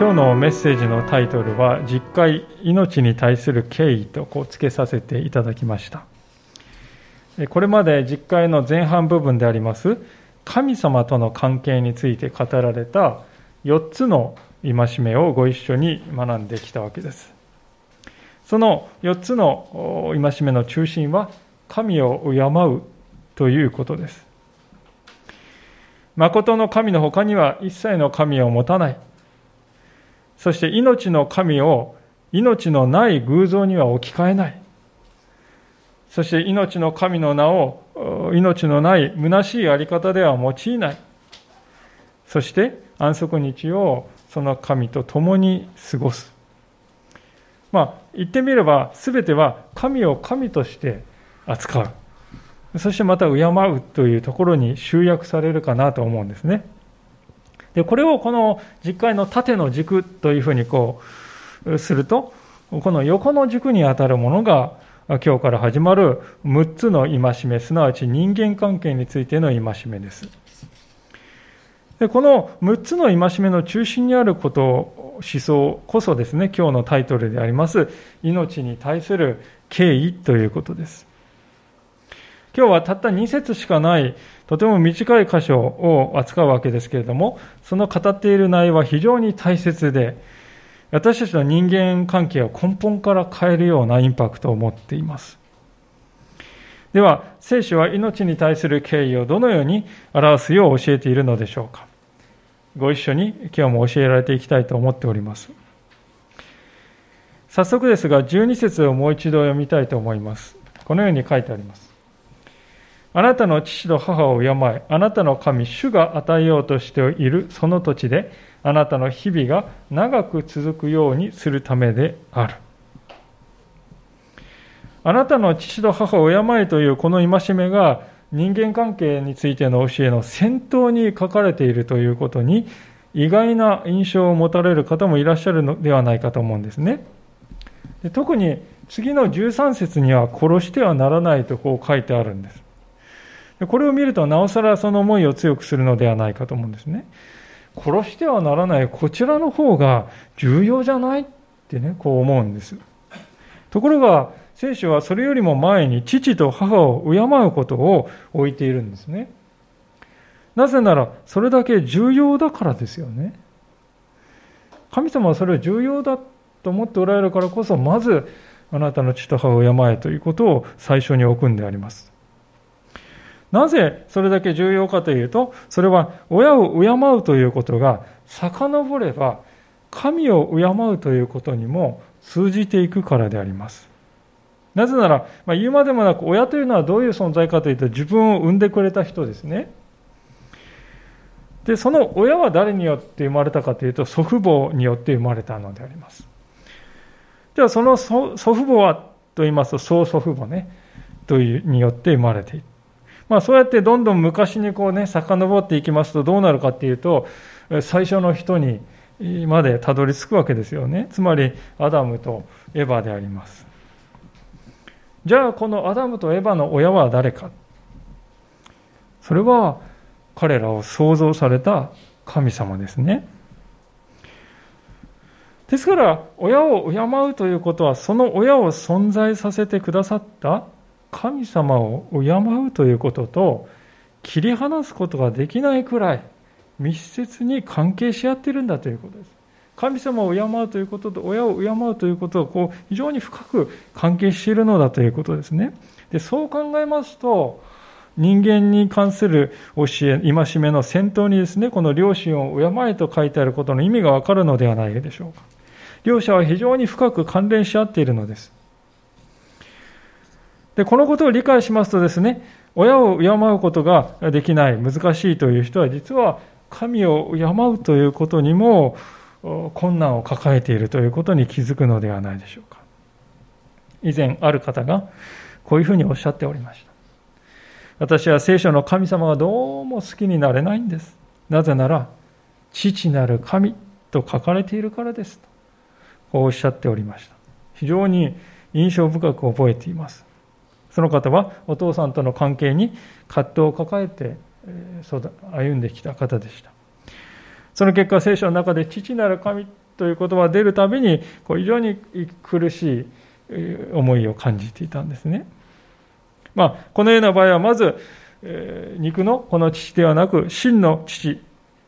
今日のメッセージのタイトルは「実会命に対する敬意」とこう付けさせていただきました。これまで実会の前半部分であります神様との関係について語られた4つの戒めをご一緒に学んできたわけです。その4つの戒めの中心は神を敬うということです。誠の神の他には一切の神を持たない。そして命の神を命のない偶像には置き換えない。そして命の神の名を命のない虚しいあり方では用いない。そして安息日をその神と共に過ごす。まあ言ってみれば全ては神を神として扱う。そしてまた敬うというところに集約されるかなと思うんですね。でこれをこの実会の縦の軸というふうにこうするとこの横の軸にあたるものが今日から始まる6つの戒めすなわち人間関係についての戒めです。でこの6つの戒めの中心にあること思想こそですね今日のタイトルであります命に対する敬意ということです。今日はたった2節しかないとても短い箇所を扱うわけですけれども、その語っている内容は非常に大切で、私たちの人間関係を根本から変えるようなインパクトを持っています。では、聖書は命に対する敬意をどのように表すよう教えているのでしょうか。ご一緒に今日も教えられていきたいと思っております。早速ですが、12節をもう一度読みたいと思います。このように書いてあります。あなたの父と母を敬え、あなたの神、主が与えようとしているその土地で、あなたの日々が長く続くようにするためである。あなたの父と母を敬えというこの戒めが人間関係についての教えの先頭に書かれているということに意外な印象を持たれる方もいらっしゃるのではないかと思うんですね。で特に次の13節には殺してはならないとこう書いてあるんです。これを見ると、なおさらその思いを強くするのではないかと思うんですね。殺してはならない、こちらの方が重要じゃないってね、こう思うんです。ところが、聖書はそれよりも前に父と母を敬うことを置いているんですね。なぜなら、それだけ重要だからですよね。神様はそれを重要だと思っておられるからこそ、まず、あなたの父と母を敬えということを最初に置くんであります。なぜそれだけ重要かというと、それは親を敬うということが遡れば、神を敬うということにも通じていくからであります。なぜなら、まあ、言うまでもなく、親というのはどういう存在かというと、自分を産んでくれた人ですね。で、その親は誰によって生まれたかというと、祖父母によって生まれたのであります。では、その祖父母はと言いますと、曽祖父母ね、というによって生まれている。まあ、そうやってどんどん昔にこうね、遡っていきますとどうなるかっていうと、最初の人にまでたどり着くわけですよね。つまり、アダムとエヴァであります。じゃあ、このアダムとエヴァの親は誰かそれは、彼らを創造された神様ですね。ですから、親を敬うということは、その親を存在させてくださった神様を敬うということと切り離すことができないくらい密接に関係し合っているんだということです。神様を敬うということと親を敬うということはこう非常に深く関係しているのだということですね。でそう考えますと人間に関する教え、戒めの先頭にですね、この両親を敬えと書いてあることの意味がわかるのではないでしょうか。両者は非常に深く関連し合っているのです。で、このことを理解しますとですね、親を敬うことができない、難しいという人は、実は神を敬うということにも困難を抱えているということに気づくのではないでしょうか。以前、ある方がこういうふうにおっしゃっておりました。私は聖書の神様がどうも好きになれないんです。なぜなら、父なる神と書かれているからです。とこうおっしゃっておりました。非常に印象深く覚えています。その方はお父さんとの関係に葛藤を抱えて歩んできた方でした。その結果、聖書の中で父なる神という言葉が出るたびに非常に苦しい思いを感じていたんですね。まあ、このような場合はまず、肉のこの父ではなく真の父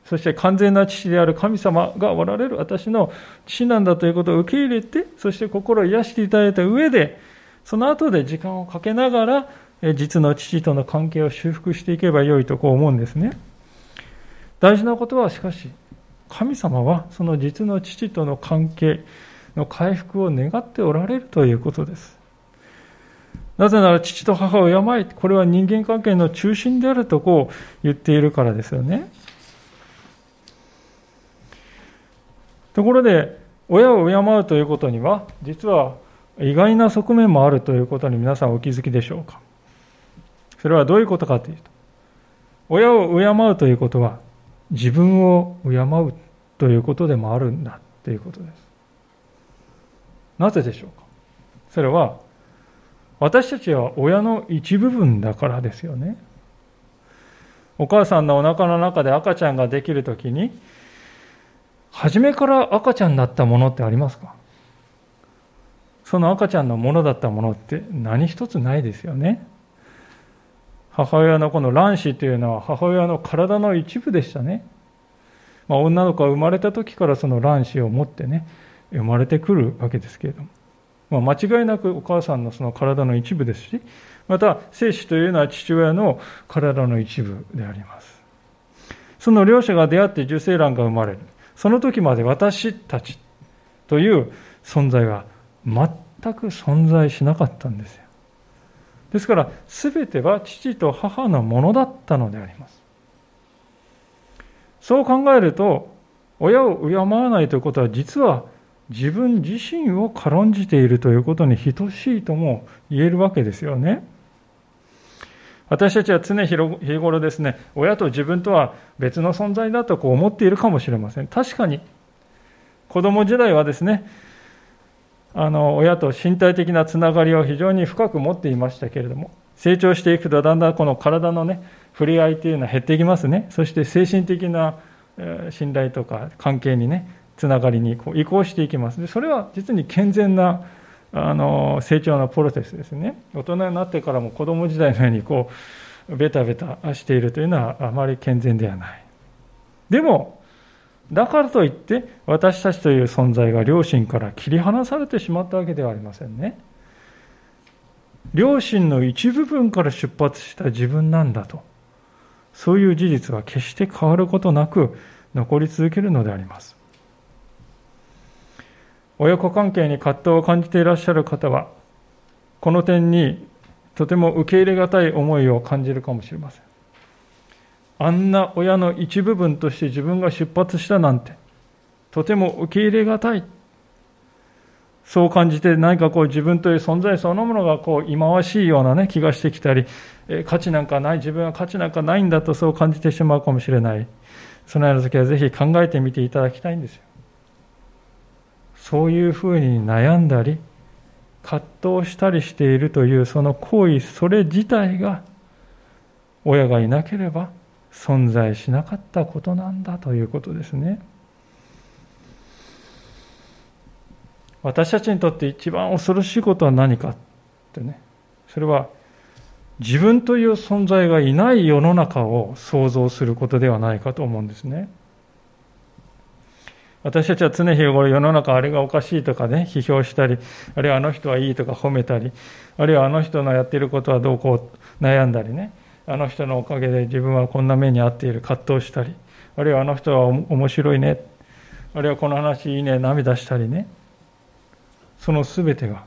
そして完全な父である神様がおられる私の父なんだということを受け入れてそして心を癒していただいた上でその後で時間をかけながら実の父との関係を修復していけばよいとこう思うんですね。大事なことはしかし神様はその実の父との関係の回復を願っておられるということです。なぜなら父と母を敬いこれは人間関係の中心であるとこう言っているからですよね。ところで親を敬うということには実は意外な側面もあるということに皆さんお気づきでしょうか？それはどういうことかというと親を敬うということは自分を敬うということでもあるんだということです。なぜでしょうか？それは私たちは親の一部分だからですよね。お母さんのお腹の中で赤ちゃんができるときに初めから赤ちゃんだったものってありますか？その赤ちゃんのものだったものって何一つないですよね。母親のこの卵子というのは母親の体の一部でしたね、まあ、女の子は生まれた時からその卵子を持ってね生まれてくるわけですけれども、まあ、間違いなくお母さんのその体の一部ですしまた精子というのは父親の体の一部であります。その両者が出会って受精卵が生まれる。その時まで私たちという存在は全全く存在しなかったんですよ。ですから、全ては父と母のものだったのであります。そう考えると、親を敬わないということは実は自分自身を軽んじているということに等しいとも言えるわけですよね。私たちは常日頃ですね、親と自分とは別の存在だとこう思っているかもしれません。確かに、子供時代はですね、あの親と身体的なつながりを非常に深く持っていましたけれども、成長していくとだんだんこの体のね、触れ合いというのは減っていきますね。そして精神的な信頼とか関係にね、つながりにこう移行していきます。でそれは実に健全なあの成長のプロセスですね大人になってからも子供時代のようにこうベタベタしているというのはあまり健全ではないでもだからといって私たちという存在が両親から切り離されてしまったわけではありませんね。両親の一部分から出発した自分なんだと。そういう事実は決して変わることなく残り続けるのであります。親子関係に葛藤を感じていらっしゃる方は、この点にとても受け入れがたい思いを感じるかもしれません。あんな親の一部分として自分が出発したなんて、とても受け入れがたい。そう感じて何かこう自分という存在そのものがこう忌まわしいようなね気がしてきたり、え価値なんかない、自分は価値なんかないんだとそう感じてしまうかもしれない。そのような時はぜひ考えてみていただきたいんですよ。そういうふうに悩んだり葛藤したりしているというその行為それ自体が親がいなければ存在しなかったことなんだということですね。私たちにとって一番恐ろしいことは何かってね。それは自分という存在がいない世の中を想像することではないかと思うんですね。私たちは常日頃世の中あれがおかしいとかね、批評したり、あるいはあの人はいいとか褒めたり、あるいはあの人のやっていることはどうこう悩んだりね、あの人のおかげで自分はこんな目に遭っている葛藤したり、あるいはあの人は面白いね、あるいはこの話いいね、涙したりね、その全てが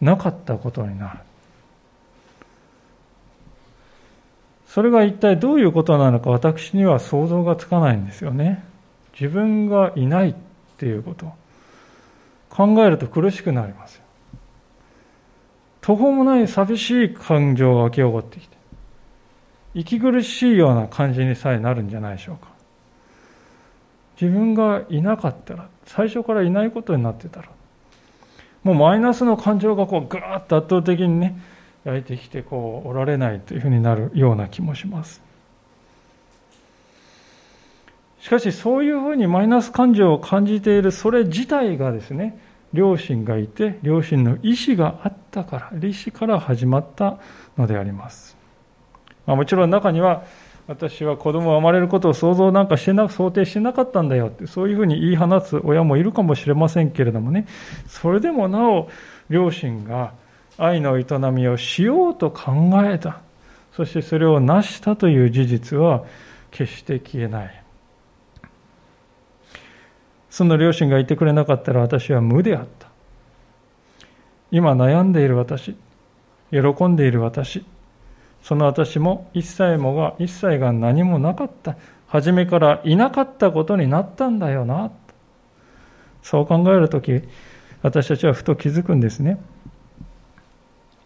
なかったことになる。それが一体どういうことなのか私には想像がつかないんですよね。自分がいないっていうこと考えると苦しくなりますよ。途方もない寂しい感情が湧き起こってきて、息苦しいような感じにさえなるんじゃないでしょうか。自分がいなかったら、最初からいないことになってたら、もうマイナスの感情がこうガーッと圧倒的にね、焼いてきてこうおられないというふうになるような気もします。しかしそういうふうにマイナス感情を感じているそれ自体がですね、両親がいて、両親の意思があったから、意思から始まったのであります。まあ、もちろん中には、私は子供が生まれることを想像なんかしてな想定してなかったんだよって、そういうふうに言い放つ親もいるかもしれませんけれどもね、それでもなお、両親が愛の営みをしようと考えた。そしてそれを成したという事実は決して消えない。その両親がいてくれなかったら私は無であった。今悩んでいる私、喜んでいる私、その私も一切もが、一切が何もなかった。初めからいなかったことになったんだよな。そう考えるとき、私たちはふと気づくんですね。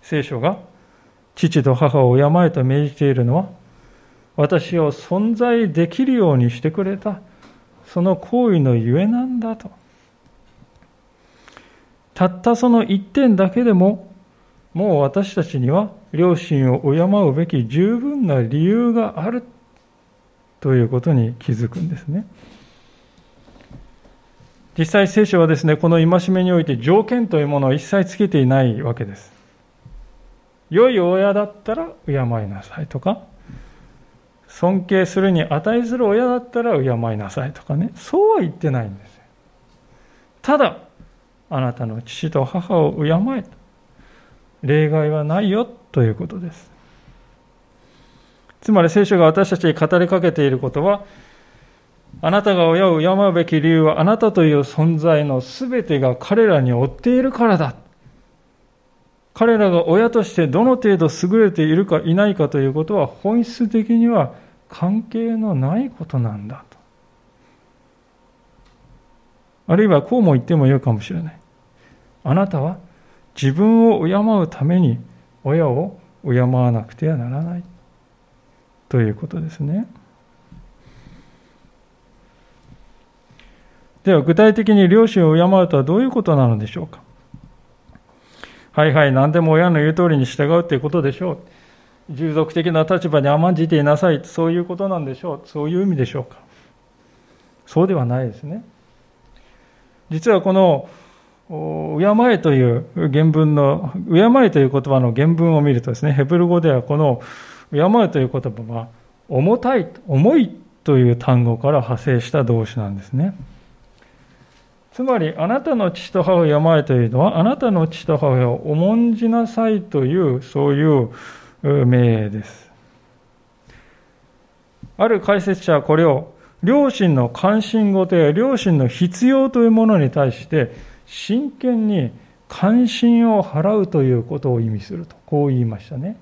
聖書が父と母を敬えと命じているのは、私を存在できるようにしてくれた、その行為のゆえなんだと。たったその一点だけでも、もう私たちには両親を敬うべき十分な理由があるということに気づくんですね。実際聖書はですね、この戒めにおいて条件というものを一切つけていないわけです。良い親だったら敬いなさいとか、尊敬するに値する親だったら敬いなさいとかね、そうは言ってないんですよ。ただ、あなたの父と母を敬えと。例外はないよということです。つまり聖書が私たちに語りかけていることは、あなたが親を敬うべき理由はあなたという存在の全てが彼らに追っているからだ。彼らが親としてどの程度優れているかいないかということは本質的には関係のないことなんだと。あるいはこうも言ってもよいかもしれない。あなたは自分を敬うために親を敬わなくてはならないということですね。では具体的に両親を敬うとはどういうことなのでしょうかはいはい、何でも親の言う通りに従うということでしょう。従属的な立場に甘んじていなさい、そういうことなんでしょう。そういう意味でしょうか。そうではないですね。実はこの、敬えという原文の、敬えという言葉の原文を見るとですね、ヘブル語ではこの敬えという言葉は、重たい、重いという単語から派生した動詞なんですね。つまり、あなたの父と母を病えというのは、あなたの父と母を重んじなさいという、そういう命令です。ある解説者はこれを、両親の関心事や両親の必要というものに対して、真剣に関心を払うということを意味すると、こう言いましたね。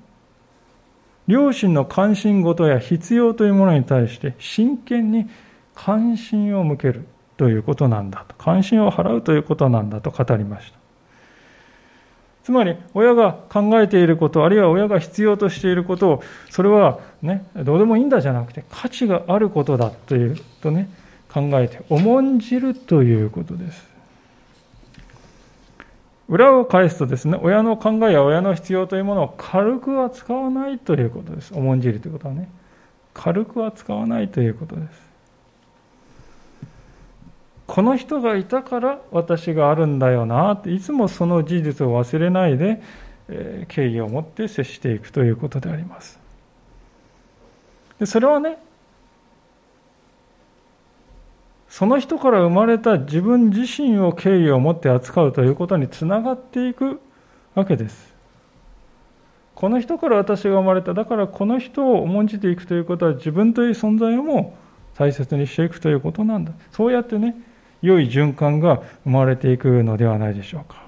両親の関心事や必要というものに対して、真剣に関心を向ける。ということなんだと関心を払うということなんだと語りましたつまり親が考えていることあるいは親が必要としていることをそれはねどうでもいいんだじゃなくて価値があることだというとね考えて重んじるということです裏を返すとですね親の考えや親の必要というものを軽く扱わないということです。重んじるということはね。軽く扱わないということです。この人がいたから私があるんだよなっていつもその事実を忘れないで、え敬意を持って接していくということであります。でそれはねその人から生まれた自分自身を敬意を持って扱うということにつながっていくわけですこの人から私が生まれただからこの人を重んじていくということは自分という存在をも大切にしていくということなんだそうやってね良い循環が生まれていくのではないでしょうか。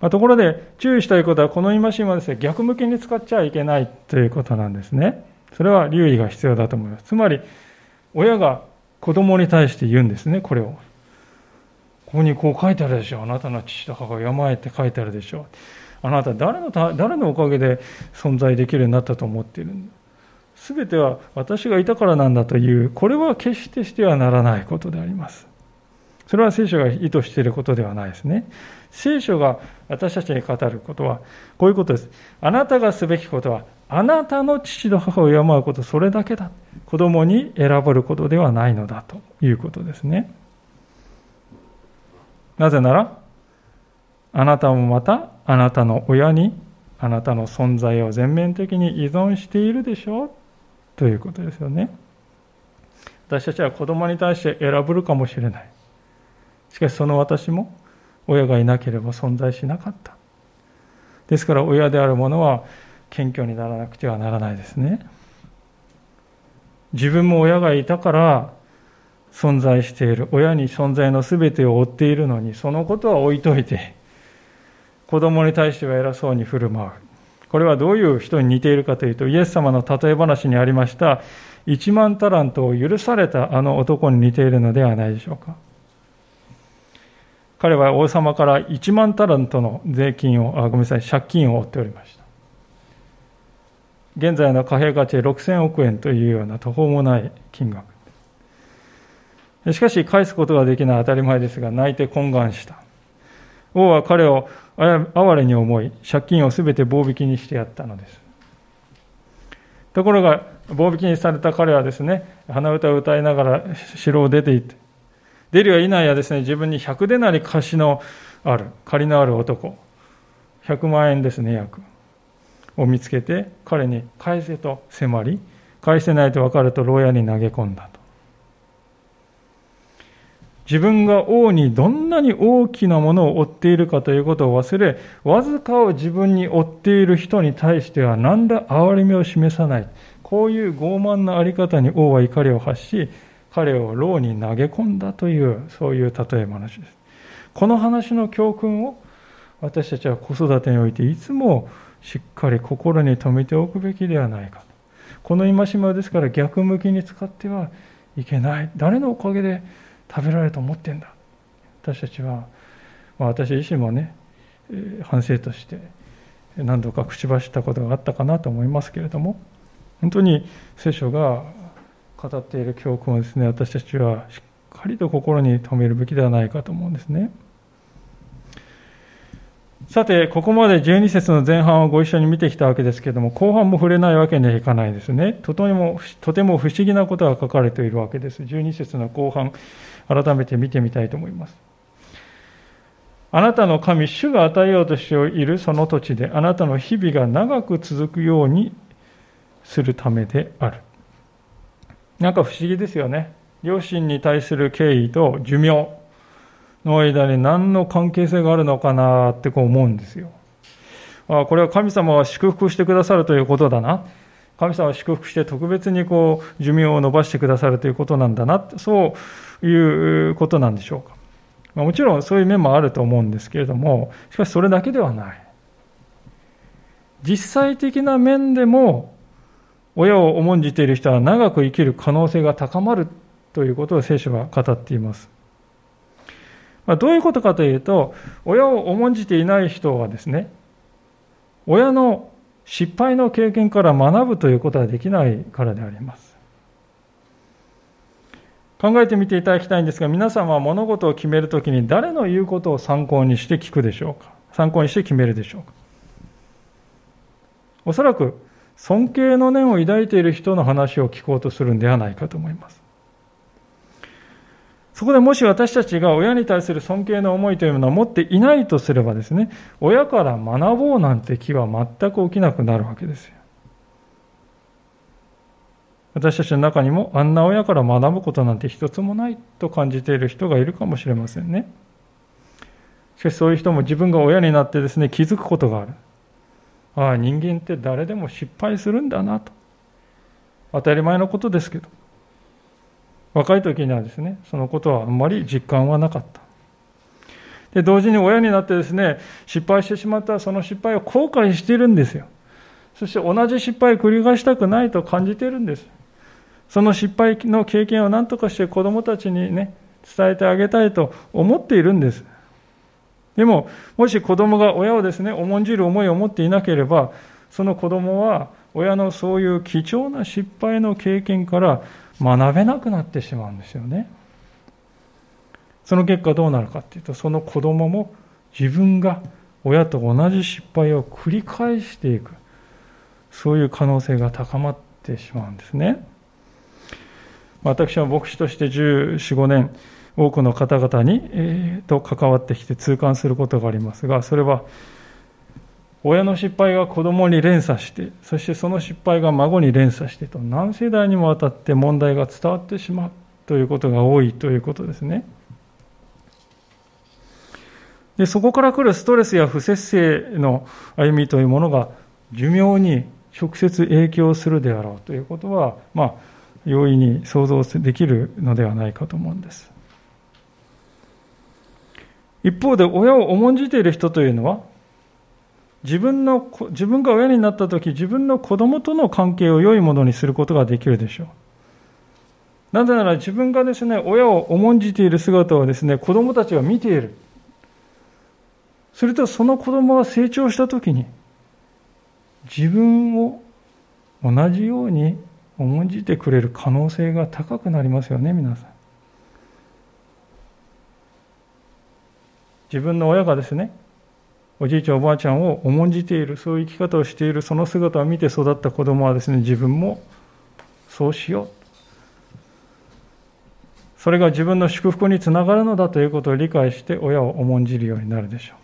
まあ、ところで注意したいことはこの戒めはですね逆向きに使っちゃいけないということなんですね。それは留意が必要だと思います。つまり親が子供に対して言うんですね、これを。ここにこう書いてあるでしょ。あなたの父と母が山へって書いてあるでしょ。あなた誰の誰のおかげで存在できるようになったと思っているんだ。全ては私がいたからなんだという、これは決してしてはならないことであります。それは聖書が意図していることではないですね。聖書が私たちに語ることは、こういうことです。あなたがすべきことは、あなたの父と母を敬うこと、それだけだ。子供に選ばることではないのだということですね。なぜなら、あなたもまたあなたの親にあなたの存在を全面的に依存しているでしょうということですよね。私たちは子供に対して選ぶるかもしれない。しかしその私も親がいなければ存在しなかった。ですから親である者は謙虚にならなくてはならないですね。自分も親がいたから存在している。親に存在の全てを追っているのに、そのことは置いといて、子供に対しては偉そうに振る舞う。これはどういう人に似ているかというと、イエス様の例え話にありました、1万タラントを許されたあの男に似ているのではないでしょうか。彼は王様から1万タラントの税金を、あごめんなさい、借金を負っておりました。現在の貨幣価値6000億円というような途方もない金額。しかし返すことができない当たり前ですが、泣いて懇願した。王は彼を哀れに思い、借金をすべて棒引きにしてやったのです。ところが、棒引きにされた彼はですね、鼻歌を歌いながら城を出て行って、出るや否やですね、自分に100でなり貸しのある、借りのある男、100万円ですね、約、を見つけて、彼に返せと迫り、返せないと分かると牢屋に投げ込んだと。自分が王にどんなに大きなものを追っているかということを忘れ、わずかを自分に追っている人に対しては何ら憐れみを示さない。こういう傲慢なあり方に王は怒りを発し、彼を牢に投げ込んだという、そういう例え話です。この話の教訓を私たちは子育てにおいていつもしっかり心に留めておくべきではないか。この戒めはですから逆向きに使ってはいけない。誰のおかげで食べられると思ってんだ私たちは、まあ、私自身もね反省として何度か口走ったことがあったかなと思いますけれども本当に聖書が語っている教訓をですね私たちはしっかりと心に留めるべきではないかと思うんですね。さて、ここまで12節の前半をご一緒に見てきたわけですけれども、後半も触れないわけにはいかないですね。とてもとても不思議なことが書かれているわけです。12節の後半、改めて見てみたいと思います。あなたの神、主が与えようとしているその土地で、あなたの日々が長く続くようにするためである。なんか不思議ですよね。両親に対する敬意と寿命の間に何の関係性があるのかなってこう思うんですよ。あこれは神様は祝福してくださるということだな。神様は祝福して特別にこう寿命を伸ばしてくださるということなんだな、そういうことなんでしょうか。ま、もちろんそういう面もあると思うんですけれども、しかしそれだけではない。実際的な面でも、親を重んじている人は長く生きる可能性が高まるということを聖書は語っています。まあ、どういうことかというと、親を重んじていない人はですね、親の失敗の経験から学ぶということはできないからであります。考えてみていただきたいんですが、皆さんは物事を決めるときに誰の言うことを参考にして聞くでしょうか？参考にして決めるでしょうか？おそらく尊敬の念を抱いている人の話を聞こうとするんではないかと思います。そこでもし私たちが親に対する尊敬の思いというものを持っていないとすればですね、親から学ぼうなんて気は全く起きなくなるわけですよ。私たちの中にもあんな親から学ぶことなんて一つもないと感じている人がいるかもしれませんね。しかしそういう人も自分が親になってですね、気づくことがある。ああ、人間って誰でも失敗するんだなと。当たり前のことですけど。若い時にはですね、そのことはあんまり実感はなかった。で、同時に親になってですね、失敗してしまったその失敗を後悔しているんですよ。そして同じ失敗を繰り返したくないと感じているんです。その失敗の経験を何とかして子供たちにね、伝えてあげたいと思っているんです。でも、もし子供が親をですね、重んじる思いを持っていなければ、その子供は親のそういう貴重な失敗の経験から学べなくなってしまうんですよね。その結果どうなるかっていうと、その子供も自分が親と同じ失敗を繰り返していく、そういう可能性が高まってしまうんですね。私は牧師として14、5年、多くの方々に、えー、と関わってきて痛感することがありますが、それは、親の失敗が子供に連鎖して、そしてその失敗が孫に連鎖してと、何世代にもわたって問題が伝わってしまうということが多いということですね。でそこから来るストレスや不節制の歩みというものが寿命に直接影響するであろうということは、まあ、容易に想像できるのではないかと思うんです。一方で親を重んじている人というのは自分の自分が親になった時自分の子供との関係を良いものにすることができるでしょう。なぜなら自分がですね親を重んじている姿をですね子供たちが見ている。するとその子供が成長した時に自分を同じように重んじてくれる可能性が高くなりますよね皆さん。自分の親がですねおじいちゃんおばあちゃんを重んじているそういう生き方をしているその姿を見て育った子供はですね自分もそうしよう。それが自分の祝福につながるのだということを理解して親を重んじるようになるでしょう。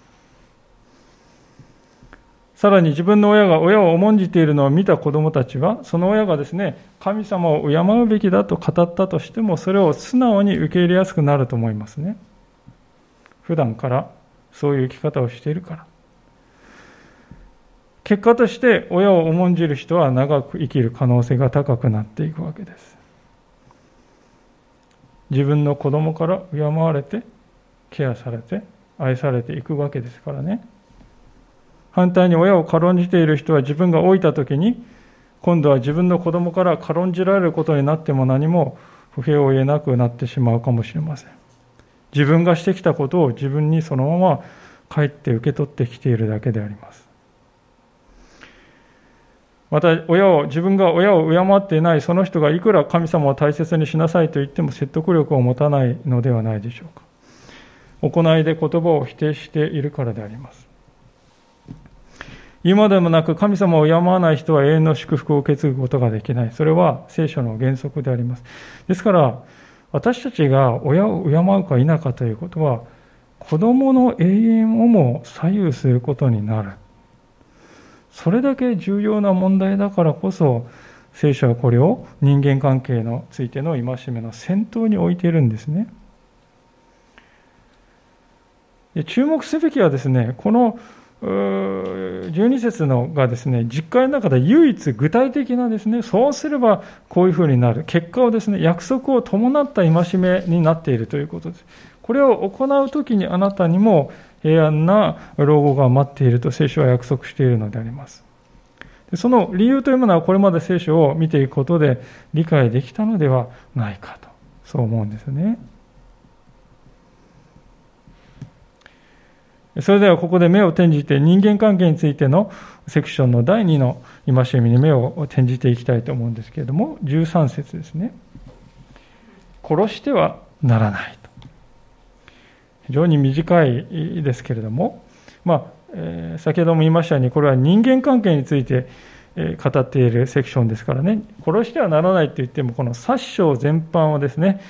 さらに自分の親が親を重んじているのを見た子供たちはその親がですね神様を敬うべきだと語ったとしてもそれを素直に受け入れやすくなると思いますね。普段からそういう生き方をしているから。結果として親を重んじる人は長く生きる可能性が高くなっていくわけです。自分の子供から敬われて、ケアされて、愛されていくわけですからね。反対に親を軽んじている人は自分が老いた時に、今度は自分の子供から軽んじられることになっても何も不平を言えなくなってしまうかもしれません。自分がしてきたことを自分にそのまま帰って受け取ってきているだけであります。また親を自分が親を敬っていないその人がいくら神様を大切にしなさいと言っても説得力を持たないのではないでしょうか。行いで言葉を否定しているからであります。今でもなく神様を敬わない人は永遠の祝福を受け継ぐことができない。それは聖書の原則であります。ですから私たちが親を敬うか否かということは、子供の永遠をも左右することになる。それだけ重要な問題だからこそ、聖書はこれを人間関係についての戒めの先頭に置いているんですね。注目すべきはですね、この12節のがですね、実会の中で唯一具体的なですね、そうすればこういうふうになる、結果をですね、約束を伴った戒めになっているということです。これを行うときにあなたにも平安な老後が待っていると聖書は約束しているのであります。その理由というものはこれまで聖書を見ていくことで理解できたのではないかと、そう思うんですね。それではここで目を転じて人間関係についてのセクションの第2の戒めに目を転じていきたいと思うんですけれども、13節ですね。殺してはならないと。非常に短いですけれども、まあ、えー、先ほども言いましたように、これは人間関係について語っているセクションですからね、殺してはならないと言っても、この殺生全般をですね、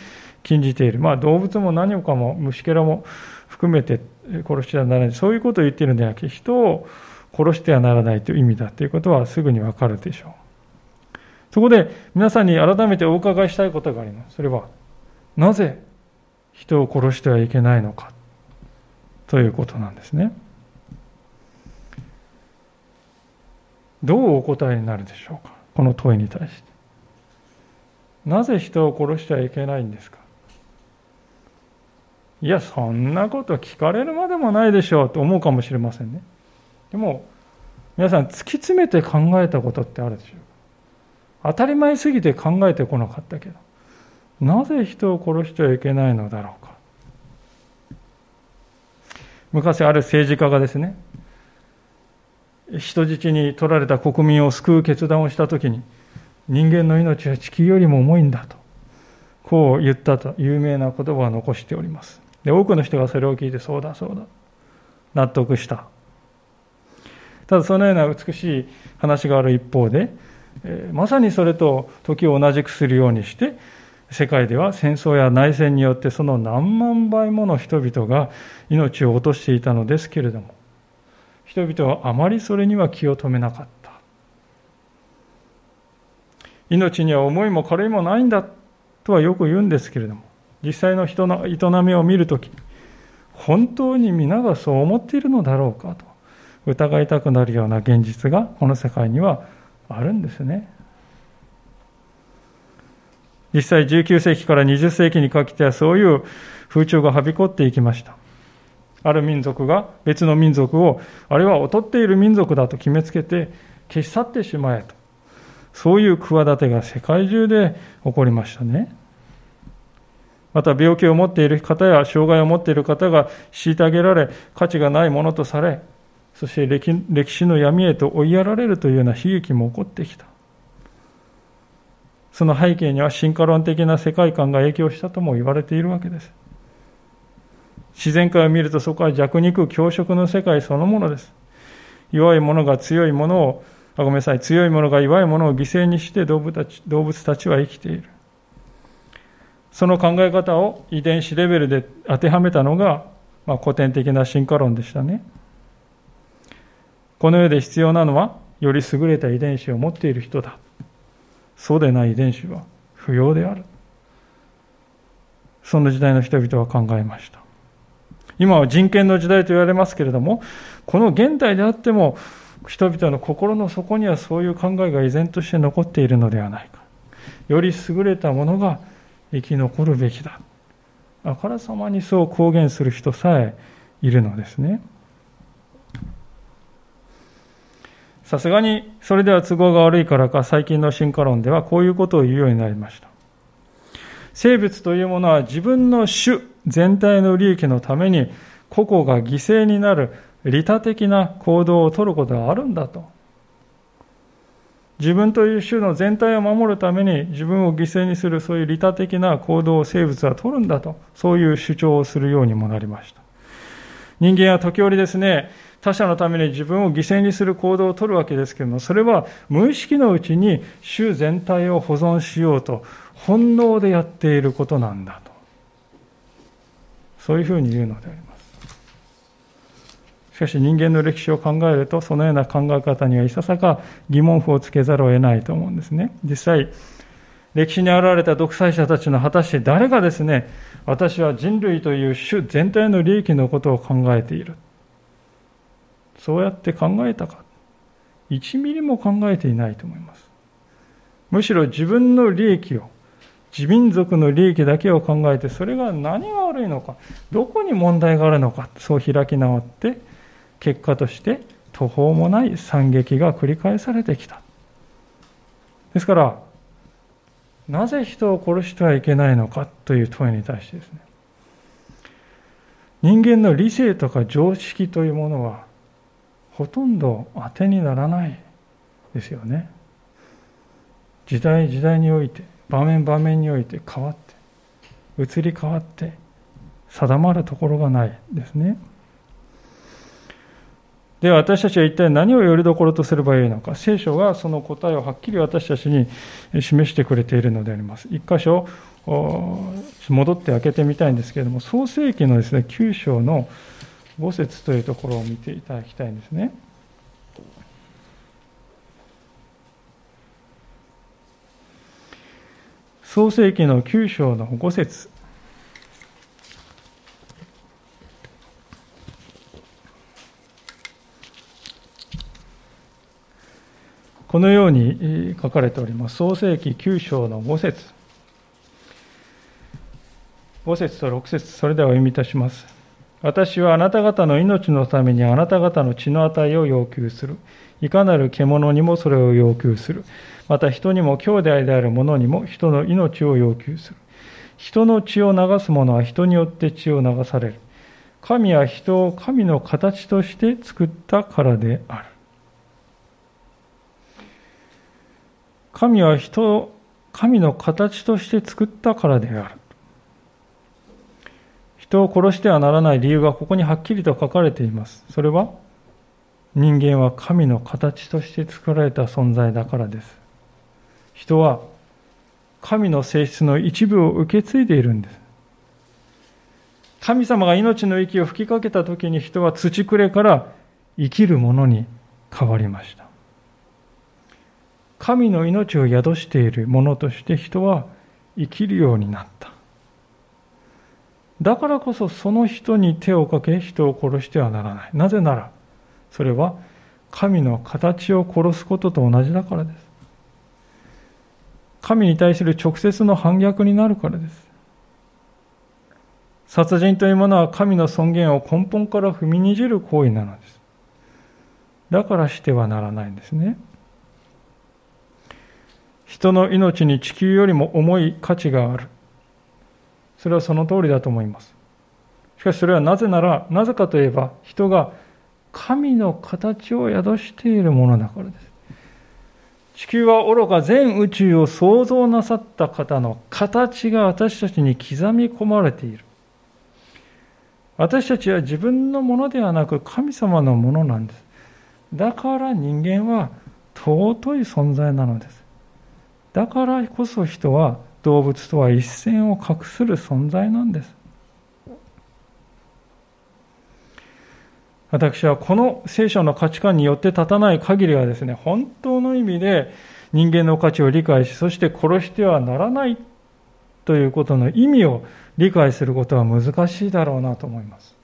禁じている。まあ、動物も何もかも虫けらも含めて殺してはならない、そういうことを言っているんではなくて、人を殺してはならないという意味だということはすぐにわかるでしょう。そこで皆さんに改めてお伺いしたいことがあります。それは、なぜ人を殺してはいけないのかということなんですね。どうお答えになるでしょうかこの問いに対して。なぜ人を殺してはいけないんですかいや、そんなこと聞かれるまでもないでしょうと思うかもしれませんね。でも、皆さん突き詰めて考えたことってあるでしょう当たり前すぎて考えてこなかったけど、なぜ人を殺してはいけないのだろうか。昔ある政治家がですね、人質に取られた国民を救う決断をしたときに、人間の命は地球よりも重いんだと、こう言ったと有名な言葉を残しております。で、多くの人がそれを聞いて、そうだ、そうだ、納得した。ただ、そのような美しい話がある一方で、え、まさにそれと時を同じくするようにして、世界では戦争や内戦によってその何万倍もの人々が命を落としていたのですけれども人々はあまりそれには気を止めなかった命には思いも軽いもないんだとはよく言うんですけれども実際の人の営みを見るとき本当に皆がそう思っているのだろうかと疑いたくなるような現実がこの世界にはあるんですね実際19世紀から20世紀にかけてはそういう風潮がはびこっていきましたある民族が別の民族をあれは劣っている民族だと決めつけて消し去ってしまえとそういう企てが世界中で起こりましたね。また病気を持っている方や障害を持っている方が虐げられ価値がないものとされそして歴史の闇へと追いやられるというような悲劇も起こってきた。その背景には進化論的な世界観が影響したとも言われているわけです。自然界を見るとそこは弱肉強食の世界そのものです。弱い者が強いものをあごめんなさい、強い者が弱い者を犠牲にして動物たち動物たちは生きている。その考え方を遺伝子レベルで当てはめたのが、まあ、古典的な進化論でしたね。この世で必要なのは、より優れた遺伝子を持っている人だ。そうでない遺伝子は不要である。その時代の人々は考えました。今は人権の時代と言われますけれども、この現代であっても、人々の心の底にはそういう考えが依然として残っているのではないか。より優れたものが生き残るべきだ。あからさまにそう公言する人さえいるのですね。さすがにそれでは都合が悪いからか最近の進化論ではこういうことを言うようになりました。生物というものは自分の種全体の利益のために個々が犠牲になる利他的な行動をとることがあるんだと。自分という種の全体を守るために自分を犠牲にするそういう利他的な行動を生物は取るんだと、そういう主張をするようにもなりました。人間は時折ですね、他者のために自分を犠牲にする行動を取るわけですけれども、それは無意識のうちに種全体を保存しようと本能でやっていることなんだと。そういうふうに言うのであります。しかし人間の歴史を考えると、そのような考え方にはいささか疑問符をつけざるを得ないと思うんですね。実際、歴史に現れた独裁者たちの果たして誰がですね、私は人類という種全体の利益のことを考えている。そうやって考えたか。1ミリも考えていないと思います。むしろ自分の利益を、自民族の利益だけを考えて、それが何が悪いのか、どこに問題があるのか、そう開き直って、結果として途方もない惨劇が繰り返されてきた。ですから、なぜ人を殺してはいけないのかという問いに対してですね、人間の理性とか常識というものは、ほとんど当てにならないですよね。時代時代において、場面場面において変わって、移り変わって、定まるところがないですね。では私たちは一体何をよりどころとすればいいのか。聖書がその答えをはっきり私たちに示してくれているのであります。一箇所戻って開けてみたいんですけれども創世記のですね9章の5節というところを見ていただきたいんですね。創世記の9章の5節。このように書かれております。創世記9章の5節5節と6節それではお読みいたします。私はあなた方の命のためにあなた方の血の値を要求する。いかなる獣にもそれを要求する。また人にも兄弟である者にも人の命を要求する。人の血を流す者は人によって血を流される。神は人を神の形として作ったからである。神は人を神の形として作ったからである。人を殺してはならない理由がここにはっきりと書かれています。それは人間は神の形として作られた存在だからです。人は神の性質の一部を受け継いでいるんです。神様が命の息を吹きかけた時に人は土くれから生きるものに変わりました。神の命を宿しているものとして人は生きるようになった。だからこそその人に手をかけ人を殺してはならない。なぜなら、それは神の形を殺すことと同じだからです。神に対する直接の反逆になるからです。殺人というものは神の尊厳を根本から踏みにじる行為なのです。だからしてはならないんですね。人の命に地球よりも重い価値がある。それはその通りだと思います。しかしそれはなぜなら、なぜかといえば、人が神の形を宿しているものだからです。地球は愚か全宇宙を創造なさった方の形が私たちに刻み込まれている。私たちは自分のものではなく神様のものなんです。だから人間は尊い存在なのです。だからこそ人は動物とは一線を画する存在なんです。私はこの聖書の価値観によって立たない限りはですね、本当の意味で人間の価値を理解し、そして殺してはならないということの意味を理解することは難しいだろうなと思います。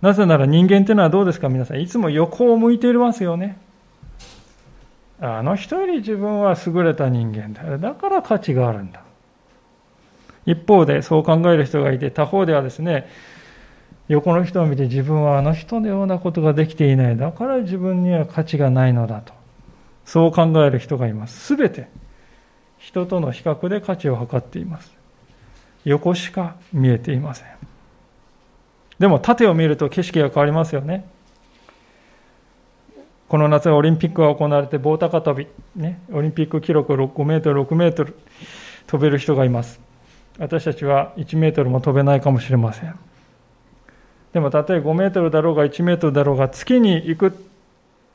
なぜなら人間というのはどうですか？皆さん。いつも横を向いていますよね。あの人より自分は優れた人間だ。だから価値があるんだ。一方でそう考える人がいて、他方ではですね、横の人を見て自分はあの人のようなことができていない。だから自分には価値がないのだと。そう考える人がいます。すべて人との比較で価値を測っています。横しか見えていません。でも縦を見ると景色が変わりますよね。この夏はオリンピックが行われて棒高跳び、ね、オリンピック記録5メートル、6メートル飛べる人がいます。私たちは1メートルも飛べないかもしれません。でもたとえ5メートルだろうが1メートルだろうが月に行く、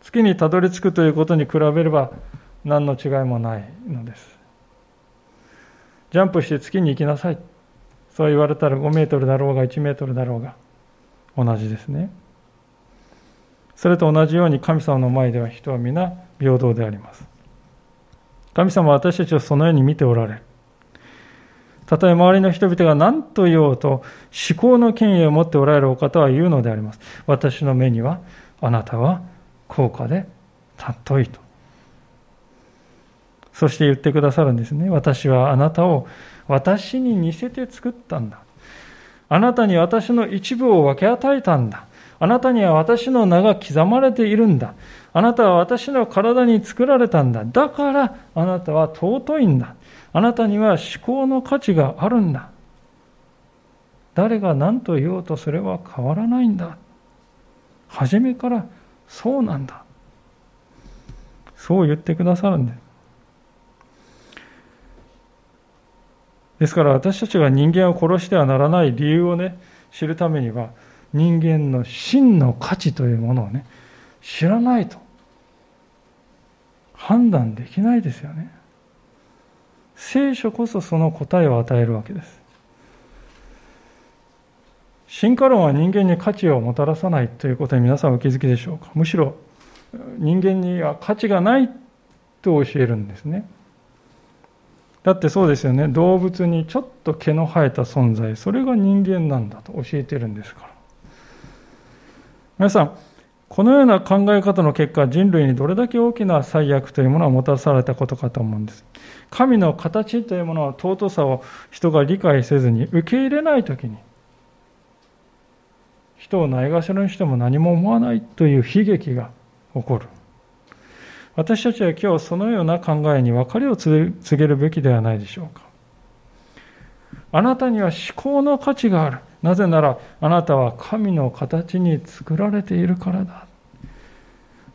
月にたどり着くということに比べれば何の違いもないのです。ジャンプして月に行きなさい。そう言われたら5メートルだろうが1メートルだろうが同じですね。それと同じように神様の前では人は皆平等であります。神様は私たちをそのように見ておられる。たとえ周りの人々が何と言おうと思考の権威を持っておられるお方は言うのであります。私の目にはあなたは高価で尊いと。そして言ってくださるんですね。私はあなたを私に似せて作ったんだ。あなたに私の一部を分け与えたんだ。あなたには私の名が刻まれているんだ。あなたは私の体に作られたんだ。だからあなたは尊いんだ。あなたには思考の価値があるんだ。誰が何と言おうとそれは変わらないんだ。初めからそうなんだ。そう言ってくださるんです。ですから私たちが人間を殺してはならない理由をね、知るためには、人間の真の価値というものをね、知らないと判断できないですよね。聖書こそその答えを与えるわけです。進化論は人間に価値をもたらさないということに皆さんお気づきでしょうか？むしろ人間には価値がないと教えるんですね。だってそうですよね。動物にちょっと毛の生えた存在、それが人間なんだと教えてるんですから。皆さん、このような考え方の結果、人類にどれだけ大きな最悪というものをもたらされたことかと思うんです。神の形というものは尊さを人が理解せずに受け入れないときに、人をないがしろにしても何も思わないという悲劇が起こる。私たちは今日そのような考えに別れを告げるべきではないでしょうか。あなたには思考の価値がある。なぜならあなたは神の形に作られているからだ。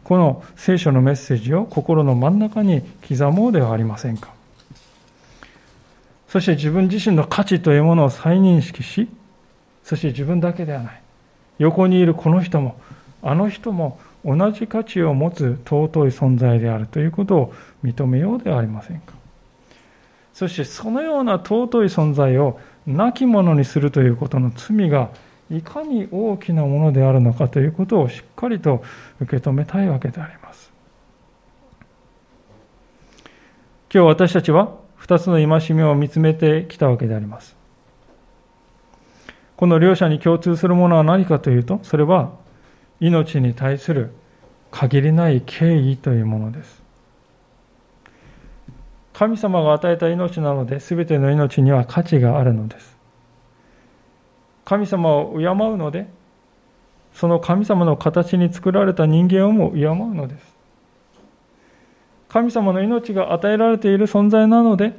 この聖書のメッセージを心の真ん中に刻もうではありませんか。そして自分自身の価値というものを再認識し、そして自分だけではない。横にいるこの人も、あの人も同じ価値を持つ尊い存在であるということを認めようではありませんか。そしてそのような尊い存在を亡き者にするということの罪がいかに大きなものであるのかということをしっかりと受け止めたいわけであります。今日私たちは二つの戒めを見つめてきたわけであります。この両者に共通するものは何かというと、それは命に対する限りない敬意というものです。神様が与えた命なので、全ての命には価値があるのです。神様を敬うので、その神様の形に作られた人間をも敬うのです。神様の命が与えられている存在なので、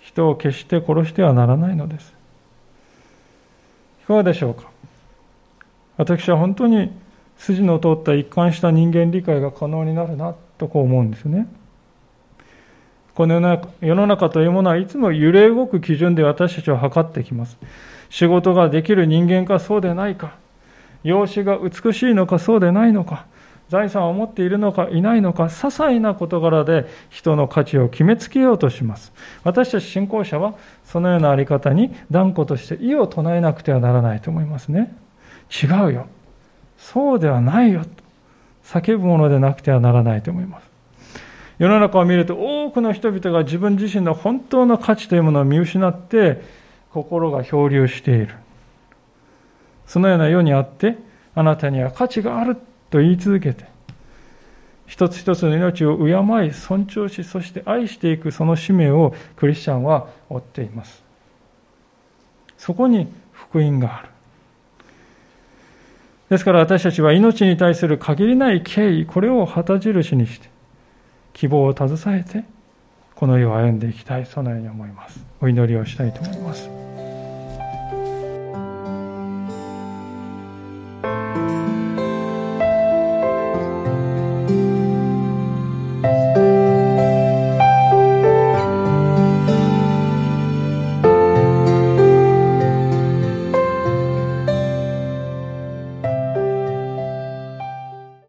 人を決して殺してはならないのです。いかがでしょうか？私は本当に筋の通った一貫した人間理解が可能になるなとこう思うんですね。この世の中というものはいつも揺れ動く基準で私たちを測ってきます。仕事ができる人間かそうでないか、容姿が美しいのかそうでないのか、財産を持っているのかいないのか、些細な事柄で人の価値を決めつけようとします。私たち信仰者はそのようなあり方に断固として異を唱えなくてはならないと思いますね。違うよ。そうではないよ。叫ぶものでなくてはならないと思います。世の中を見ると多くの人々が自分自身の本当の価値というものを見失って心が漂流している。そのような世にあってあなたには価値があると言い続けて一つ一つの命を敬い尊重しそして愛していくその使命をクリスチャンは負っていますそこに福音があるですから私たちは命に対する限りない敬意これを旗印にして希望を携えてこの世を歩んでいきたいそのように思います。お祈りをしたいと思います。